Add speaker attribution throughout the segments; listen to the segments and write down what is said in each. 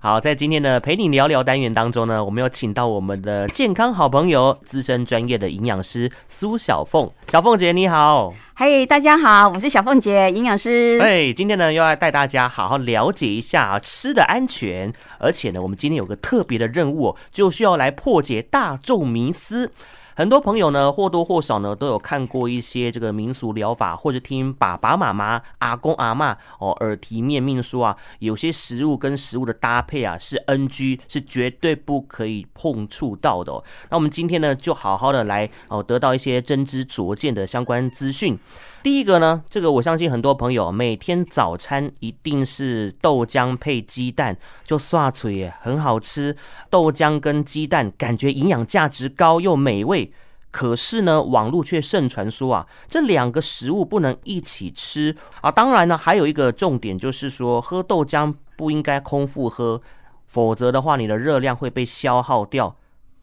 Speaker 1: 好，在今天的陪你聊聊单元当中呢，我们有请到我们的健康好朋友、资深专业的营养师苏小凤。小凤姐你好，
Speaker 2: 嘿，hey, 大家好，我是小凤姐，营养师。
Speaker 1: 哎，今天呢又要带大家好好了解一下吃的安全，而且呢，我们今天有个特别的任务哦，就需要来破解大众迷思。很多朋友呢，或多或少呢，都有看过一些这个民俗疗法，或者听爸爸妈妈、阿公阿妈哦耳提面命说啊，有些食物跟食物的搭配啊是 NG，是绝对不可以碰触到的哦。那我们今天呢，就好好的来哦，得到一些真知灼见的相关资讯。第一个呢，这个我相信很多朋友每天早餐一定是豆浆配鸡蛋，就刷嘴耶，很好吃。豆浆跟鸡蛋感觉营养价值高又美味，可是呢，网络却盛传说啊，这两个食物不能一起吃啊。当然呢，还有一个重点就是说，喝豆浆不应该空腹喝，否则的话，你的热量会被消耗掉。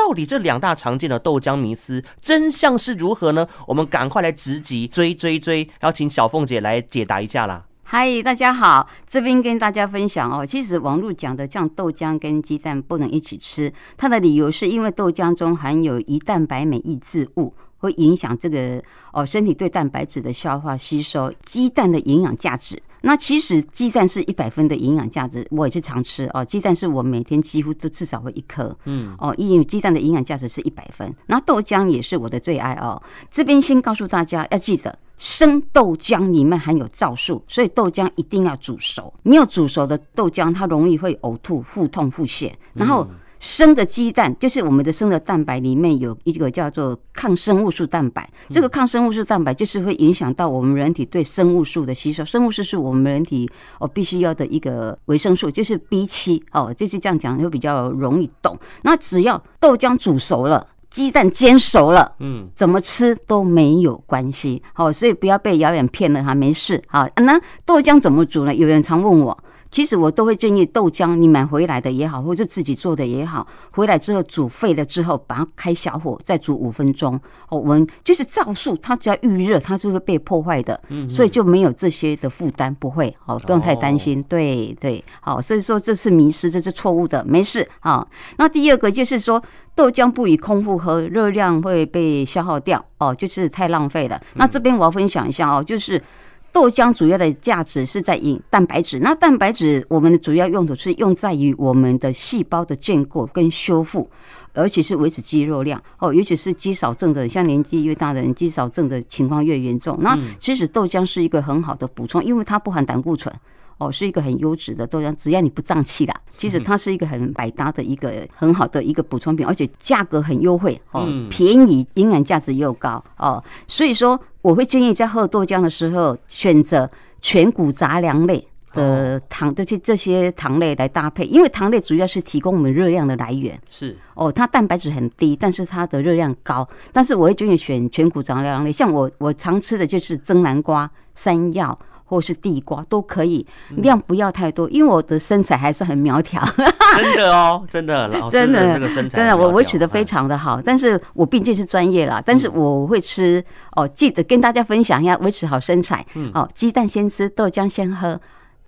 Speaker 1: 到底这两大常见的豆浆迷思真相是如何呢？我们赶快来直击追追追，要请小凤姐来解答一下啦。
Speaker 2: 嗨，大家好，这边跟大家分享哦，其实网络讲的像豆浆跟鸡蛋不能一起吃，它的理由是因为豆浆中含有胰蛋白酶抑制物。会影响这个哦，身体对蛋白质的消化吸收，鸡蛋的营养价值。那其实鸡蛋是一百分的营养价值，我也是常吃哦。鸡蛋是我每天几乎都至少会一颗，嗯哦，因为鸡蛋的营养价值是一百分。那豆浆也是我的最爱哦。这边先告诉大家要记得，生豆浆里面含有皂素，所以豆浆一定要煮熟。没有煮熟的豆浆，它容易会呕吐、腹痛、腹泻，然后。生的鸡蛋就是我们的生的蛋白里面有一个叫做抗生物素蛋白，这个抗生物素蛋白就是会影响到我们人体对生物素的吸收。生物素是我们人体哦必须要的一个维生素，就是 B 七哦，就是这样讲会比较容易懂。那只要豆浆煮熟了，鸡蛋煎熟了，嗯，怎么吃都没有关系。好，所以不要被谣言骗了哈，没事。好，那豆浆怎么煮呢？有人常问我。其实我都会建议豆浆，你买回来的也好，或者自己做的也好，回来之后煮沸了之后，把它开小火再煮五分钟。哦，我们就是皂素，它只要预热，它就会被破坏的，所以就没有这些的负担，不会，哦，不用太担心。对对，好，所以说这是迷失，这是错误的，没事。啊，那第二个就是说豆浆不宜空腹喝，热量会被消耗掉，哦，就是太浪费了。那这边我要分享一下哦，就是。豆浆主要的价值是在于蛋白质，那蛋白质我们的主要用途是用在于我们的细胞的建构跟修复，而且是维持肌肉量哦，尤其是肌少症的，像年纪越大的人，肌少症的情况越严重。那其实豆浆是一个很好的补充，因为它不含胆固醇。哦，是一个很优质的豆浆，只要你不胀气啦，其实它是一个很百搭的一个很好的一个补充品，而且价格很优惠哦，便宜，营养价值又高哦，所以说我会建议在喝豆浆的时候选择全谷杂粮类的糖，这些这些糖类来搭配，因为糖类主要是提供我们热量的来源，
Speaker 1: 是
Speaker 2: 哦，它蛋白质很低，但是它的热量高，但是我会建议选全谷杂粮类，像我我常吃的就是蒸南瓜、山药。或是地瓜都可以，量不要太多，因为我的身材还是很苗条。
Speaker 1: 真的哦，真的，老师真的这个身材，
Speaker 2: 真的我维持的非常的好。但是我毕竟是专业啦，但是我会吃哦，记得跟大家分享一下维持好身材。哦，鸡蛋先吃，豆浆先喝，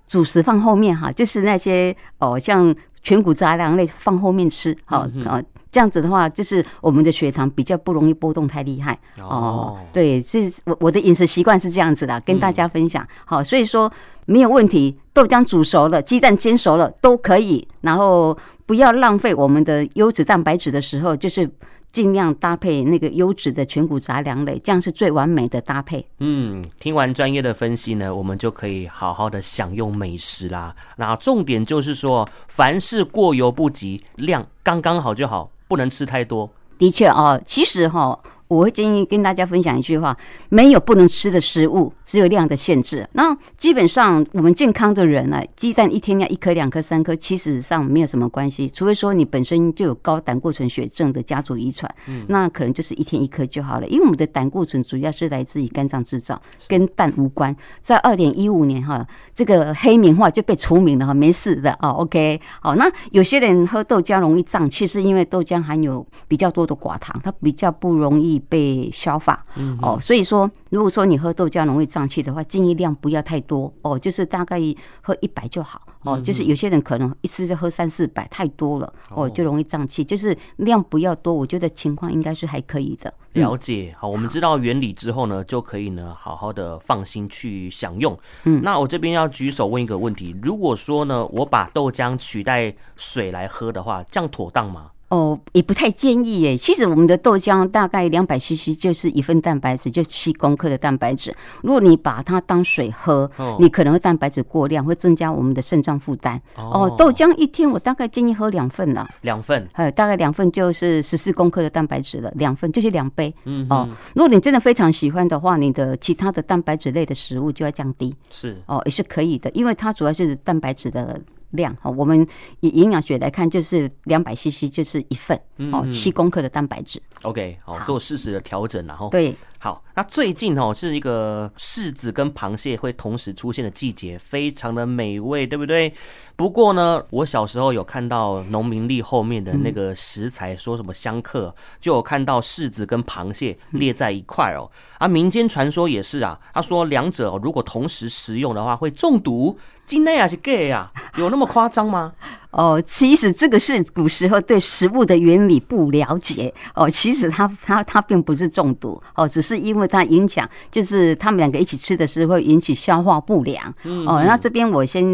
Speaker 2: 主食放后面哈，就是那些哦，像全谷杂粮类放后面吃，好啊。这样子的话，就是我们的血糖比较不容易波动太厉害哦。对，是我我的饮食习惯是这样子的，跟大家分享。好，所以说没有问题，豆浆煮熟了，鸡蛋煎熟了都可以。然后不要浪费我们的优质蛋白质的时候，就是尽量搭配那个优质的全谷杂粮类，这样是最完美的搭配。
Speaker 1: 嗯，听完专业的分析呢，我们就可以好好的享用美食啦。那重点就是说，凡事过犹不及，量刚刚好就好。不能吃太多，
Speaker 2: 的确啊，其实哈。我会建议跟大家分享一句话：没有不能吃的食物，只有量的限制。那基本上我们健康的人呢，鸡蛋一天要一颗、两颗、三颗，其实上没有什么关系。除非说你本身就有高胆固醇血症的家族遗传，那可能就是一天一颗就好了。因为我们的胆固醇主要是来自于肝脏制造，跟蛋无关。在二零一五年哈，这个黑名化就被除名了哈，没事的哦。OK，好，那有些人喝豆浆容易胀气，是因为豆浆含有比较多的寡糖，它比较不容易。被消化。
Speaker 1: 嗯，
Speaker 2: 哦，所以说，如果说你喝豆浆容易胀气的话，建议量不要太多哦，就是大概喝一百就好。哦，就是有些人可能一次就喝三四百，太多了哦，就容易胀气。就是量不要多，我觉得情况应该是还可以的。
Speaker 1: 了解，好，我们知道原理之后呢，就可以呢好好的放心去享用。
Speaker 2: 嗯，
Speaker 1: 那我这边要举手问一个问题：如果说呢，我把豆浆取代水来喝的话，这样妥当吗？
Speaker 2: 哦，也不太建议耶。其实我们的豆浆大概两百 CC 就是一份蛋白质，就七公克的蛋白质。如果你把它当水喝，你可能会蛋白质过量，会增加我们的肾脏负担。哦，豆浆一天我大概建议喝两份了，
Speaker 1: 两份，
Speaker 2: 呃，大概两份就是十四公克的蛋白质了，两份就是两杯。
Speaker 1: 嗯，
Speaker 2: 哦，如果你真的非常喜欢的话，你的其他的蛋白质类的食物就要降低。
Speaker 1: 是，
Speaker 2: 哦，也是可以的，因为它主要是蛋白质的。量哈，我们以营养学来看，就是两百 CC 就是一份哦，七公克的蛋白质。
Speaker 1: OK，好，做适时的调整，然后
Speaker 2: 对，
Speaker 1: 好。那最近哦是一个柿子跟螃蟹会同时出现的季节，非常的美味，对不对？不过呢，我小时候有看到农民历后面的那个食材，说什么相克，就有看到柿子跟螃蟹列在一块哦。啊，民间传说也是啊，他说两者如果同时食用的话会中毒。真的还是 gay 啊？有那么夸张吗？
Speaker 2: 哦，其实这个是古时候对食物的原理不了解哦。其实它它它并不是中毒哦，只是因为它影响，就是他们两个一起吃的时候会引起消化不良。哦，那这边我先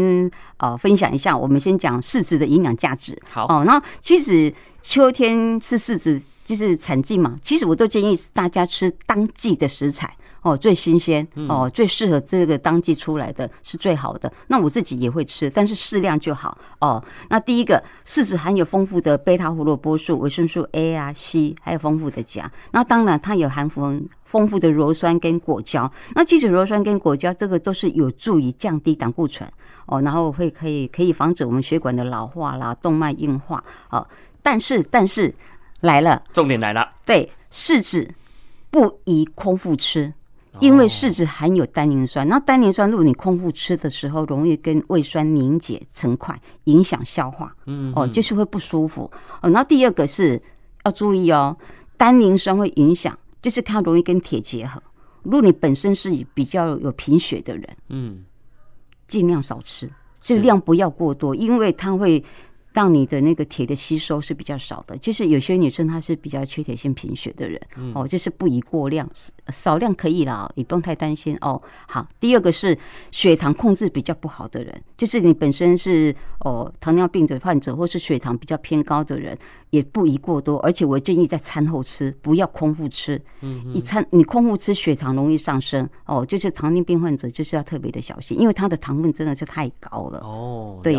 Speaker 2: 呃分享一下，我们先讲柿子的营养价值。
Speaker 1: 好
Speaker 2: 哦，那其实秋天是柿子就是产季嘛，其实我都建议大家吃当季的食材。哦，最新鲜哦，最适合这个当季出来的是最好的。那我自己也会吃，但是适量就好哦。那第一个，柿子含有丰富的贝塔胡萝卜素、维生素 A 啊、C，还有丰富的钾。那当然，它有含丰丰富的鞣酸跟果胶。那即使鞣酸跟果胶这个都是有助于降低胆固醇哦，然后会可以可以防止我们血管的老化啦、动脉硬化哦。但是但是来了，
Speaker 1: 重点来了，
Speaker 2: 对，柿子不宜空腹吃。因为柿子含有单宁酸，那单宁酸如果你空腹吃的时候，容易跟胃酸凝结成块，影响消化，
Speaker 1: 嗯，
Speaker 2: 哦，就是会不舒服。哦，那第二个是要注意哦，单宁酸会影响，就是它容易跟铁结合。如果你本身是比较有贫血的人，
Speaker 1: 嗯，
Speaker 2: 尽量少吃，这量不要过多，因为它会。让你的那个铁的吸收是比较少的，就是有些女生她是比较缺铁性贫血的人，哦，就是不宜过量，少量可以啦，也不用太担心哦。好，第二个是血糖控制比较不好的人，就是你本身是哦糖尿病的患者，或是血糖比较偏高的人，也不宜过多，而且我建议在餐后吃，不要空腹吃。嗯，一餐你空腹吃，血糖容易上升哦，就是糖尿病患者就是要特别的小心，因为它的糖分真的是太高了。
Speaker 1: 哦，
Speaker 2: 对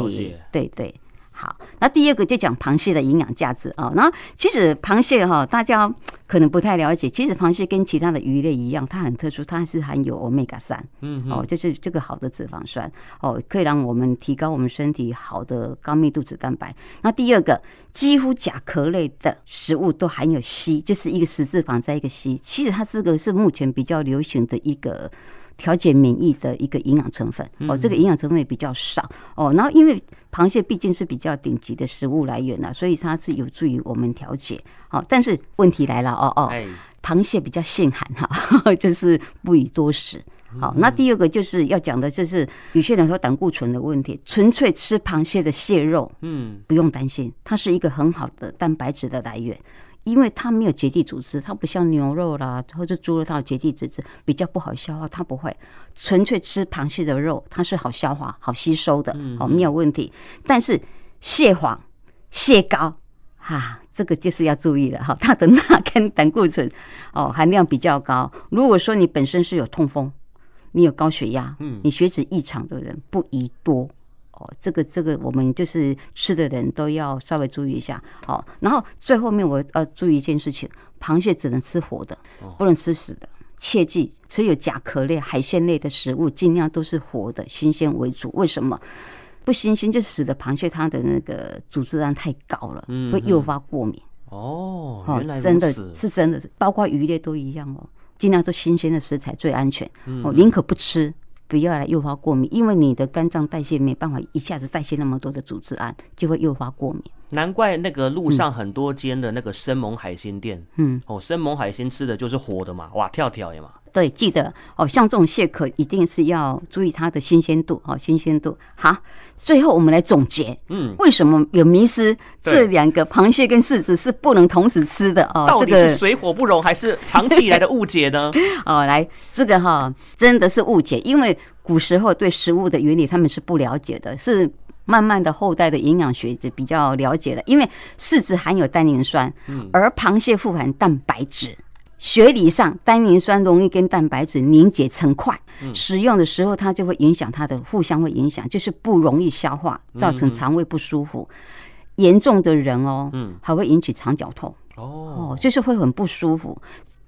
Speaker 2: 对对。好，那第二个就讲螃蟹的营养价值啊。那其实螃蟹哈，大家可能不太了解。其实螃蟹跟其他的鱼类一样，它很特殊，它是含有欧米伽三，嗯，哦，就是这个好的脂肪酸哦，可以让我们提高我们身体好的高密度脂蛋白。那第二个，几乎甲壳类的食物都含有硒，就是一个十字旁再一个硒。其实它这个是目前比较流行的一个。调节免疫的一个营养成分哦，这个营养成分也比较少哦。然后因为螃蟹毕竟是比较顶级的食物来源呐，所以它是有助于我们调节。好，但是问题来了哦哦，螃蟹比较性寒哈，就是不宜多食。好，那第二个就是要讲的就是有些人说胆固醇的问题，纯粹吃螃蟹的蟹肉，嗯，不用担心，它是一个很好的蛋白质的来源。因为它没有结缔组织，它不像牛肉啦或者猪肉，它有结缔组织，比较不好消化。它不会纯粹吃螃蟹的肉，它是好消化、好吸收的，哦，没有问题。但是蟹黄、蟹膏，哈，这个就是要注意了哈，它的钠跟 胆固醇哦含量比较高。如果说你本身是有痛风，你有高血压，嗯你血脂异常的人，不宜多。哦，这个这个，我们就是吃的人都要稍微注意一下。好，然后最后面我要注意一件事情：螃蟹只能吃活的，不能吃死的。切记，所有甲壳类、海鲜类的食物，尽量都是活的、新鲜为主。为什么不新鲜就死的螃蟹？它的那个组织胺太高了，会诱发过敏。
Speaker 1: 哦，原来
Speaker 2: 真的是真的，包括鱼类都一样哦。尽量做新鲜的食材最安全。哦，宁可不吃。不要来诱发过敏，因为你的肝脏代谢没办法一下子代谢那么多的组织胺，就会诱发过敏。
Speaker 1: 难怪那个路上很多间的那个生猛海鲜店，嗯，哦，生猛海鲜吃的就是活的嘛，哇，跳跳的嘛。
Speaker 2: 对，记得哦，像这种蟹壳一定是要注意它的新鲜度哦，新鲜度。好，最后我们来总结，嗯，为什么有迷失？这两个螃蟹跟柿子是不能同时吃的哦？
Speaker 1: 到底是水火不容，还是长期以来的误解呢？
Speaker 2: 哦，来，这个哈真的是误解，因为古时候对食物的原理他们是不了解的，是慢慢的后代的营养学者比较了解的。因为柿子含有单宁酸，而螃蟹富含蛋白质。学理上，单宁酸容易跟蛋白质凝结成块，使用的时候它就会影响它的互相会影响，就是不容易消化，造成肠胃不舒服。严重的人哦，还会引起肠绞痛。哦，就是会很不舒服。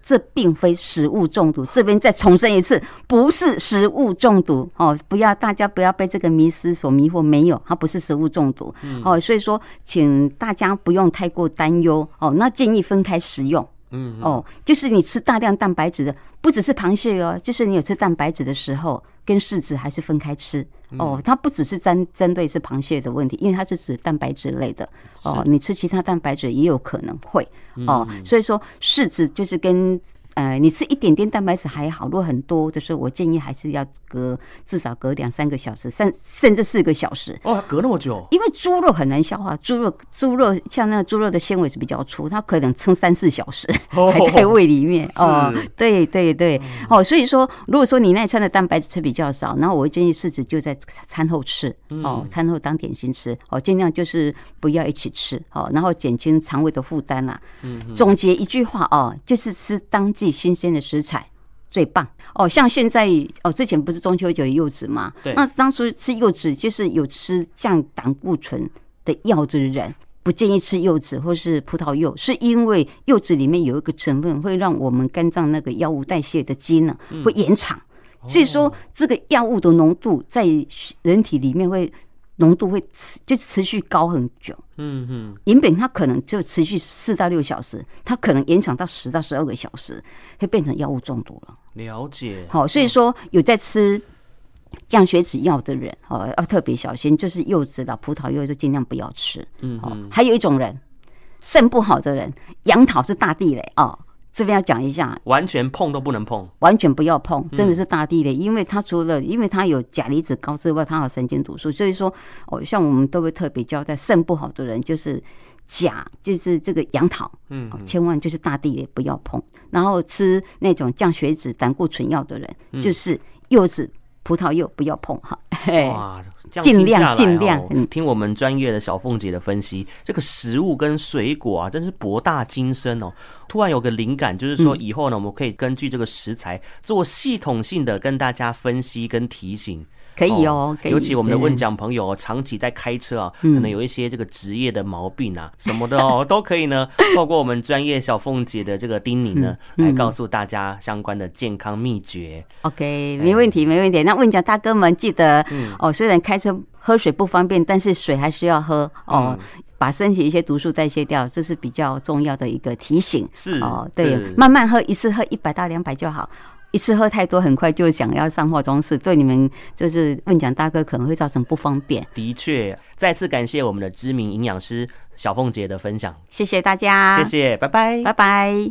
Speaker 2: 这并非食物中毒，这边再重申一次，不是食物中毒。哦，不要大家不要被这个迷思所迷惑，没有，它不是食物中毒。哦，所以说请大家不用太过担忧。哦，那建议分开食用。嗯哦，就是你吃大量蛋白质的，不只是螃蟹哦，就是你有吃蛋白质的时候，跟柿子还是分开吃哦。它不只是针针对是螃蟹的问题，因为它是指蛋白质类的哦。你吃其他蛋白质也有可能会哦，所以说柿子就是跟。呃，你吃一点点蛋白质还好，如果很多的时候，我建议还是要隔至少隔两三个小时，甚甚至四个小时。
Speaker 1: 哦，隔那么久？
Speaker 2: 因为猪肉很难消化，猪肉猪肉像那个猪肉的纤维是比较粗，它可能撑三四小时 还在胃里面。哦，对对对，哦，所以说如果说你那一餐的蛋白质吃比较少，然后我会建议柿子就在餐后吃，哦，餐后当点心吃，哦，尽量就是不要一起吃，哦，然后减轻肠胃的负担啦。嗯，总结一句话哦，就是吃当。最新鲜的食材最棒哦，像现在哦，之前不是中秋节有柚子吗？对，那当初吃柚子就是有吃降胆固醇的药的人，不建议吃柚子或是葡萄柚，是因为柚子里面有一个成分会让我们肝脏那个药物代谢的机能会延长，所以说这个药物的浓度在人体里面会。浓度会持就持续高很久，嗯嗯，银饼它可能就持续四到六小时，它可能延长到十到十二个小时，会变成药物中毒了。
Speaker 1: 了解，
Speaker 2: 好，所以说有在吃降血脂药的人，哦，要特别小心，就是柚子的葡萄柚就尽量不要吃。嗯，好，还有一种人肾不好的人，杨桃是大地雷哦。这边要讲一下，
Speaker 1: 完全碰都不能碰，
Speaker 2: 完全不要碰，真的是大地雷，因为它除了因为它有钾离子高之外，它还有神经毒素，所以说哦，像我们都会特别交代，肾不好的人就是钾，就是这个杨桃，嗯，千万就是大地雷不要碰，然后吃那种降血脂、胆固醇药的人，就是柚子。葡萄柚不要碰哈，哇，尽量尽量。
Speaker 1: 听我们专业的小凤姐的分析，这个食物跟水果啊，真是博大精深哦。突然有个灵感，就是说以后呢，我们可以根据这个食材做系统性的跟大家分析跟提醒。
Speaker 2: 可以哦，
Speaker 1: 尤其我们的问讲朋友长期在开车啊，可能有一些这个职业的毛病啊 什么的哦，都可以呢，透过我们专业小凤姐的这个叮咛呢，来告诉大家相关的健康秘诀。
Speaker 2: OK，没问题，没问题。那问讲大哥们记得哦，虽然开车喝水不方便，但是水还是要喝哦，把身体一些毒素代谢掉，这是比较重要的一个提醒。
Speaker 1: 是哦，
Speaker 2: 对，慢慢喝，一次喝一百到两百就好。一次喝太多，很快就想要上化妆室，对你们就是问讲大哥可能会造成不方便。
Speaker 1: 的确，再次感谢我们的知名营养师小凤姐的分享，
Speaker 2: 谢谢大家，
Speaker 1: 谢谢，拜拜，
Speaker 2: 拜拜。